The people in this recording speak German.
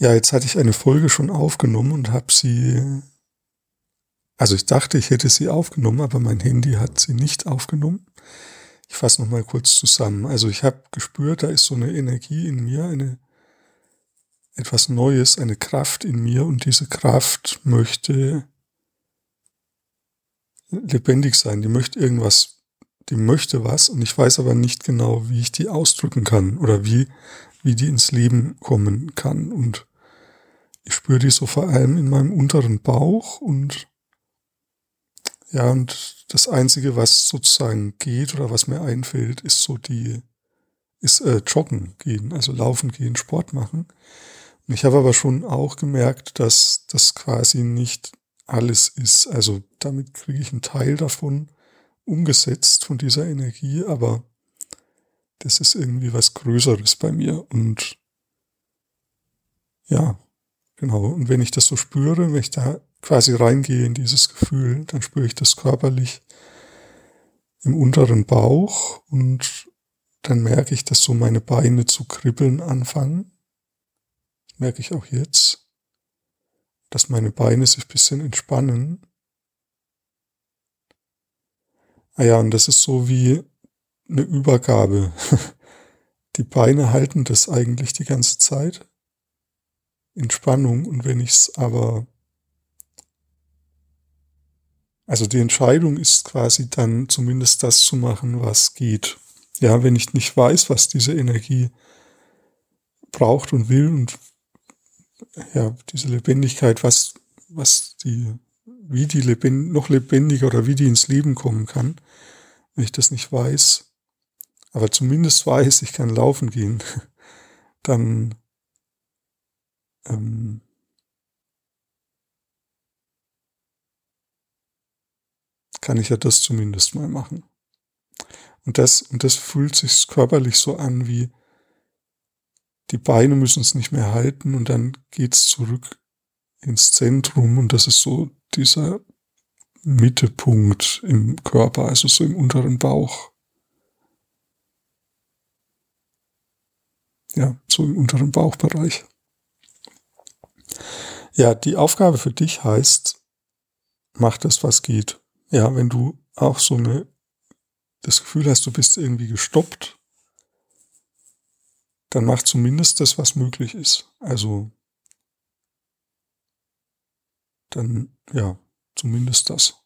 Ja, jetzt hatte ich eine Folge schon aufgenommen und habe sie, also ich dachte, ich hätte sie aufgenommen, aber mein Handy hat sie nicht aufgenommen. Ich fasse nochmal kurz zusammen. Also ich habe gespürt, da ist so eine Energie in mir, eine etwas Neues, eine Kraft in mir und diese Kraft möchte lebendig sein, die möchte irgendwas, die möchte was und ich weiß aber nicht genau, wie ich die ausdrücken kann oder wie, wie die ins Leben kommen kann und spüre die so vor allem in meinem unteren Bauch und ja, und das Einzige, was sozusagen geht oder was mir einfällt, ist so die, ist äh, Joggen gehen, also laufen gehen, Sport machen. Und ich habe aber schon auch gemerkt, dass das quasi nicht alles ist. Also damit kriege ich einen Teil davon umgesetzt von dieser Energie, aber das ist irgendwie was Größeres bei mir und ja, Genau. Und wenn ich das so spüre, wenn ich da quasi reingehe in dieses Gefühl, dann spüre ich das körperlich im unteren Bauch und dann merke ich, dass so meine Beine zu kribbeln anfangen. Merke ich auch jetzt, dass meine Beine sich bisschen entspannen. Ah ja, und das ist so wie eine Übergabe. Die Beine halten das eigentlich die ganze Zeit. Entspannung und wenn ich es aber also die Entscheidung ist quasi dann zumindest das zu machen, was geht. Ja, wenn ich nicht weiß, was diese Energie braucht und will und ja, diese Lebendigkeit, was, was die, wie die lebend, noch lebendiger oder wie die ins Leben kommen kann, wenn ich das nicht weiß, aber zumindest weiß, ich kann laufen gehen, dann ähm, kann ich ja das zumindest mal machen. Und das, und das fühlt sich körperlich so an wie, die Beine müssen es nicht mehr halten und dann geht's zurück ins Zentrum und das ist so dieser Mittepunkt im Körper, also so im unteren Bauch. Ja, so im unteren Bauchbereich. Ja, die Aufgabe für dich heißt, mach das, was geht. Ja, wenn du auch so eine, das Gefühl hast, du bist irgendwie gestoppt, dann mach zumindest das, was möglich ist. Also, dann, ja, zumindest das.